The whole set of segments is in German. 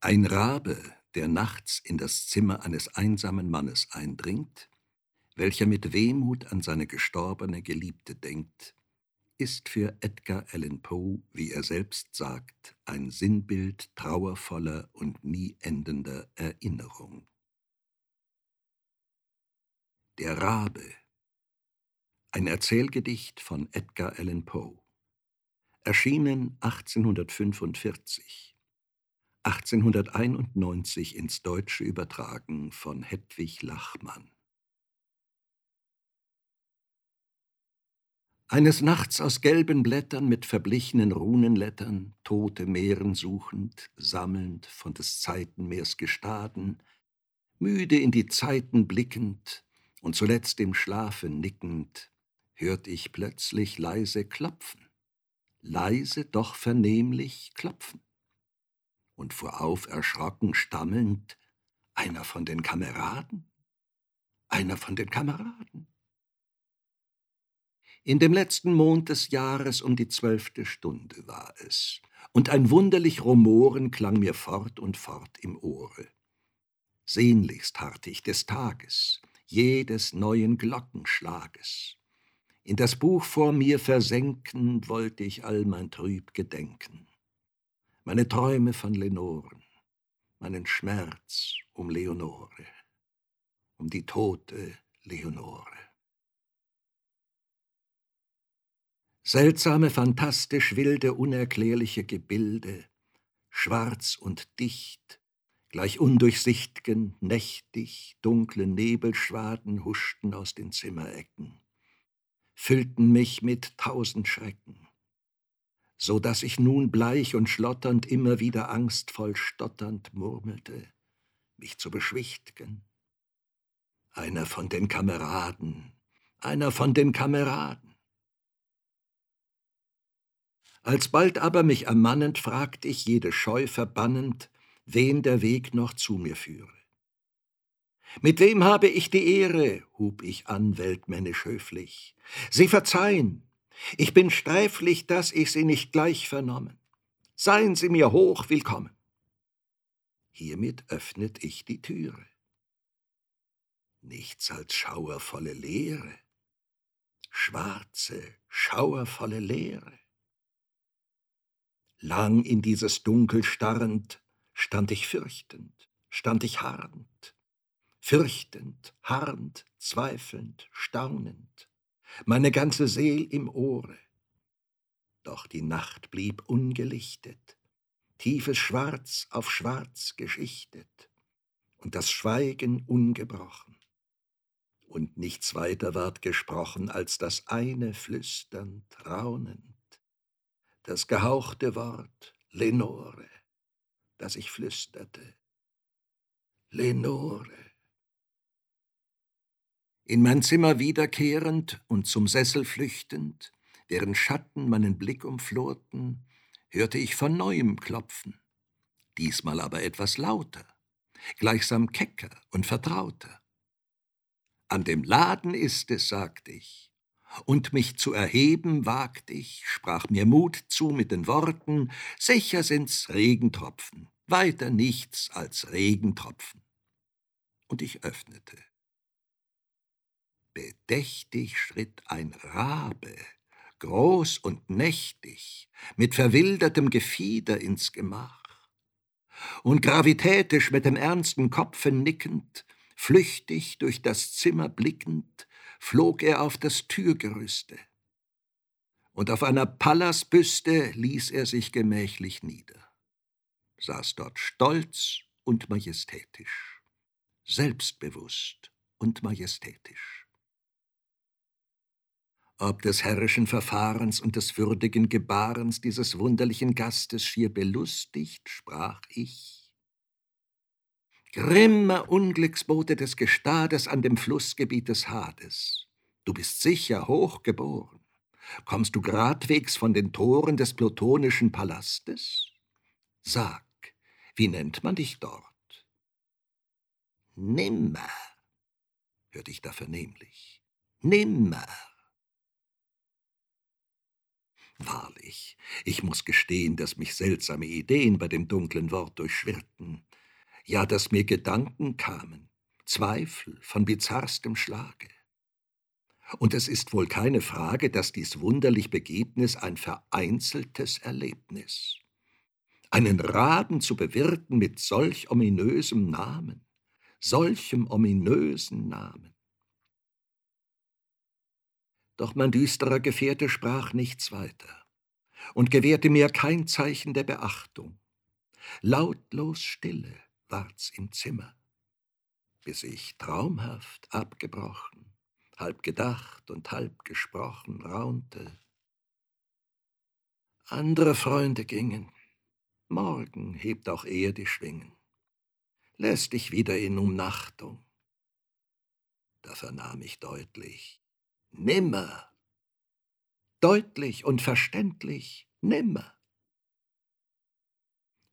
Ein Rabe, der nachts in das Zimmer eines einsamen Mannes eindringt, welcher mit Wehmut an seine gestorbene Geliebte denkt, ist für Edgar Allan Poe, wie er selbst sagt, ein Sinnbild trauervoller und nie endender Erinnerung. Der Rabe. Ein Erzählgedicht von Edgar Allan Poe. Erschienen 1845 1891 ins Deutsche übertragen von Hedwig Lachmann Eines Nachts aus gelben Blättern mit verblichenen Runenlettern, tote Meeren suchend, sammelnd von des Zeitenmeers Gestaden, müde in die Zeiten blickend und zuletzt im Schlafe nickend, hört ich plötzlich leise klopfen, leise doch vernehmlich klopfen. Und fuhr auf erschrocken stammelnd, einer von den Kameraden, einer von den Kameraden. In dem letzten Mond des Jahres um die zwölfte Stunde war es, und ein wunderlich Rumoren klang mir fort und fort im Ohre. Sehnlichst harrt ich des Tages, jedes neuen Glockenschlages. In das Buch vor mir versenken wollte ich all mein Trüb gedenken. Meine Träume von Lenoren, meinen Schmerz um Leonore, um die tote Leonore. Seltsame, fantastisch wilde, unerklärliche Gebilde, schwarz und dicht, gleich undurchsicht'gen, nächtig, dunkle Nebelschwaden huschten aus den Zimmerecken, füllten mich mit tausend Schrecken, so dass ich nun bleich und schlotternd immer wieder angstvoll stotternd murmelte, mich zu beschwichtgen. Einer von den Kameraden, einer von den Kameraden. Alsbald aber mich ermannend fragt ich, jede Scheu verbannend, wen der Weg noch zu mir führe. Mit wem habe ich die Ehre? hub ich an, weltmännisch höflich. Sie verzeihen, ich bin streiflich, dass ich Sie nicht gleich vernommen. Seien Sie mir hoch willkommen. Hiermit öffnet ich die Türe. Nichts als schauervolle Leere, schwarze, schauervolle Leere. Lang in dieses Dunkel starrend, stand ich fürchtend, stand ich harrend, fürchtend, harrend, zweifelnd, staunend, meine ganze Seel im Ohre. Doch die Nacht blieb ungelichtet, tiefes Schwarz auf Schwarz geschichtet, und das Schweigen ungebrochen. Und nichts weiter ward gesprochen als das eine flüsternd, raunend das gehauchte Wort Lenore, das ich flüsterte. Lenore. In mein Zimmer wiederkehrend und zum Sessel flüchtend, deren Schatten meinen Blick umflorten, hörte ich von neuem klopfen, diesmal aber etwas lauter, gleichsam kecker und vertrauter. An dem Laden ist es, sagt ich, und mich zu erheben wagt ich, sprach mir Mut zu mit den Worten, sicher sind's Regentropfen, weiter nichts als Regentropfen. Und ich öffnete. Bedächtig schritt ein Rabe, groß und nächtig, mit verwildertem Gefieder ins Gemach. Und gravitätisch mit dem ernsten Kopfe nickend, flüchtig durch das Zimmer blickend, flog er auf das Türgerüste, und auf einer Pallasbüste ließ er sich gemächlich nieder, saß dort stolz und majestätisch, selbstbewusst und majestätisch. Ob des herrischen Verfahrens und des würdigen Gebarens dieses wunderlichen Gastes schier belustigt, sprach ich, Grimmer Unglücksbote des Gestades an dem Flussgebiet des Hades. Du bist sicher hochgeboren. Kommst du gradwegs von den Toren des plutonischen Palastes? Sag, wie nennt man dich dort? Nimmer, hörte ich da vernehmlich. Nimmer. Wahrlich, ich muss gestehen, dass mich seltsame Ideen bei dem dunklen Wort durchschwirrten, ja, dass mir Gedanken kamen, Zweifel von bizarrstem Schlage. Und es ist wohl keine Frage, dass dies wunderlich Begebnis ein vereinzeltes Erlebnis, einen Raben zu bewirten mit solch ominösem Namen, solchem ominösen Namen. Doch mein düsterer Gefährte sprach nichts weiter und gewährte mir kein Zeichen der Beachtung. Lautlos Stille ward's im Zimmer, bis ich traumhaft abgebrochen, halb gedacht und halb gesprochen raunte. Andere Freunde gingen, morgen hebt auch er die Schwingen, lässt dich wieder in Umnachtung. Da vernahm ich deutlich, nimmer. Deutlich und verständlich, nimmer.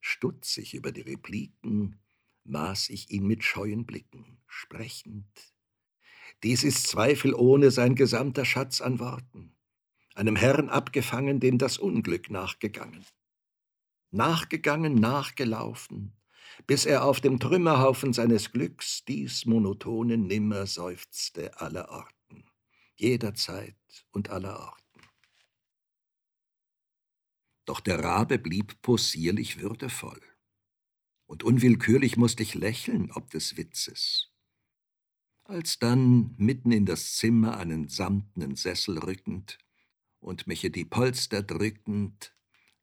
Stutzig über die Repliken maß ich ihn mit scheuen Blicken, sprechend. Dies ist zweifelohne sein gesamter Schatz an Worten, einem Herrn abgefangen, dem das Unglück nachgegangen. Nachgegangen, nachgelaufen, bis er auf dem Trümmerhaufen seines Glücks dies monotone Nimmer seufzte allerorten jederzeit und allerorten. Doch der Rabe blieb possierlich würdevoll, und unwillkürlich musste ich lächeln ob des Witzes. Als dann mitten in das Zimmer einen samtnen Sessel rückend und mich in die Polster drückend,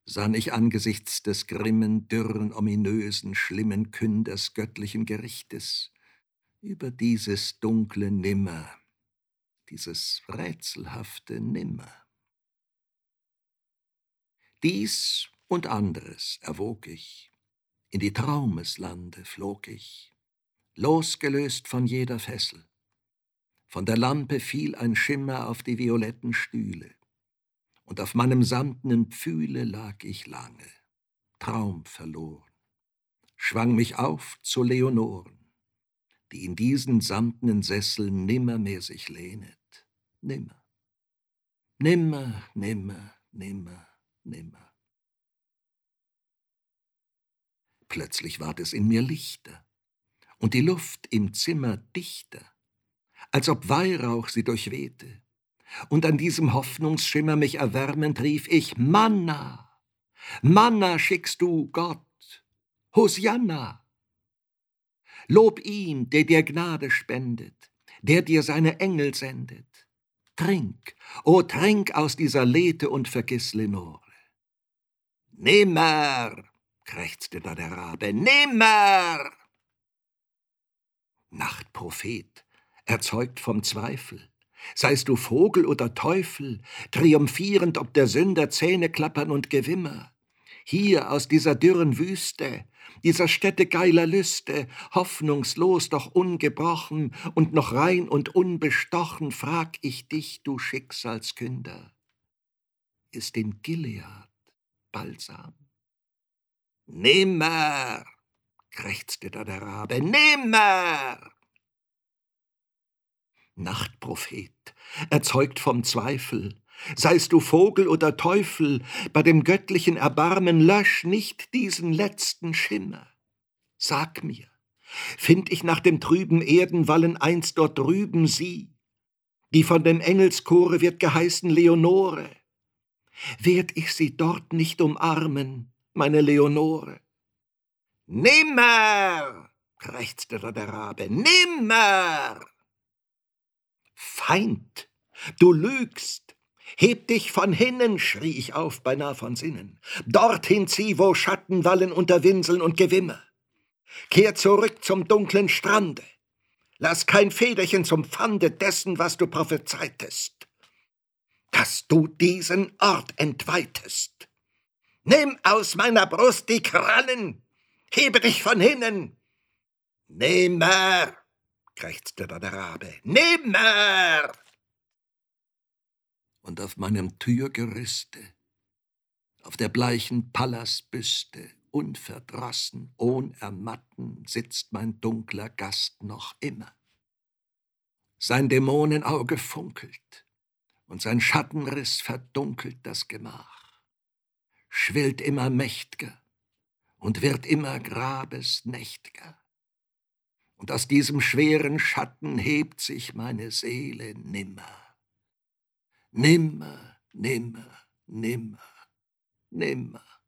sann ich angesichts des grimmen, dürren, ominösen, schlimmen Künders göttlichen Gerichtes über dieses dunkle Nimmer, dieses rätselhafte Nimmer. Dies und anderes erwog ich, in die Traumeslande flog ich, losgelöst von jeder Fessel. Von der Lampe fiel ein Schimmer auf die violetten Stühle, und auf meinem samtnen Pfühle lag ich lange, traumverloren, schwang mich auf zu Leonoren, die in diesen samtnen Sessel nimmermehr sich lehnet nimmer. Nimmer, nimmer, nimmer, nimmer. Plötzlich ward es in mir lichter und die Luft im Zimmer dichter, als ob Weihrauch sie durchwehte. Und an diesem Hoffnungsschimmer mich erwärmend rief ich, Manna, Manna schickst du Gott, Hosianna. Lob ihn, der dir Gnade spendet, der dir seine Engel sendet. Trink, o trink aus dieser Lethe und vergiss Lenore. Nimmer, krächzte da der Rabe, nimmer! Nachtprophet, erzeugt vom Zweifel, seist du Vogel oder Teufel, triumphierend ob der Sünder Zähne klappern und Gewimmer, hier aus dieser dürren Wüste, dieser Stätte geiler Lüste, hoffnungslos doch ungebrochen und noch rein und unbestochen, frag ich dich, du Schicksalskünder, ist in Gilead Balsam? Nimmer, krächzte da der Rabe, nimmer! Nachtprophet, erzeugt vom Zweifel, Seist du Vogel oder Teufel, bei dem göttlichen Erbarmen lösch nicht diesen letzten Schimmer. Sag mir, find ich nach dem trüben Erdenwallen einst dort drüben sie, die von dem Engelschore wird geheißen Leonore? Werd ich sie dort nicht umarmen, meine Leonore? Nimmer! krächzte da der Rabe, nimmer! Feind, du lügst, Heb dich von hinnen, schrie ich auf, beinah von Sinnen. Dorthin zieh, wo Schatten wallen unter Winseln und Gewimmer. Kehr zurück zum dunklen Strande. Lass kein Federchen zum Pfande dessen, was du prophezeitest. Dass du diesen Ort entweitest. Nimm aus meiner Brust die Krallen, hebe dich von hinnen. Nimmer, krächzte der Rabe, nimmer! Und auf meinem Türgerüste, auf der bleichen Pallasbüste, unverdrossen, ohn Ermatten, sitzt mein dunkler Gast noch immer. Sein Dämonenauge funkelt, und sein Schattenriss verdunkelt das Gemach, schwillt immer mächt'ger und wird immer grabesnächt'ger. Und aus diesem schweren Schatten hebt sich meine Seele nimmer. Nimmer, nimmer, nimmer, nimmer.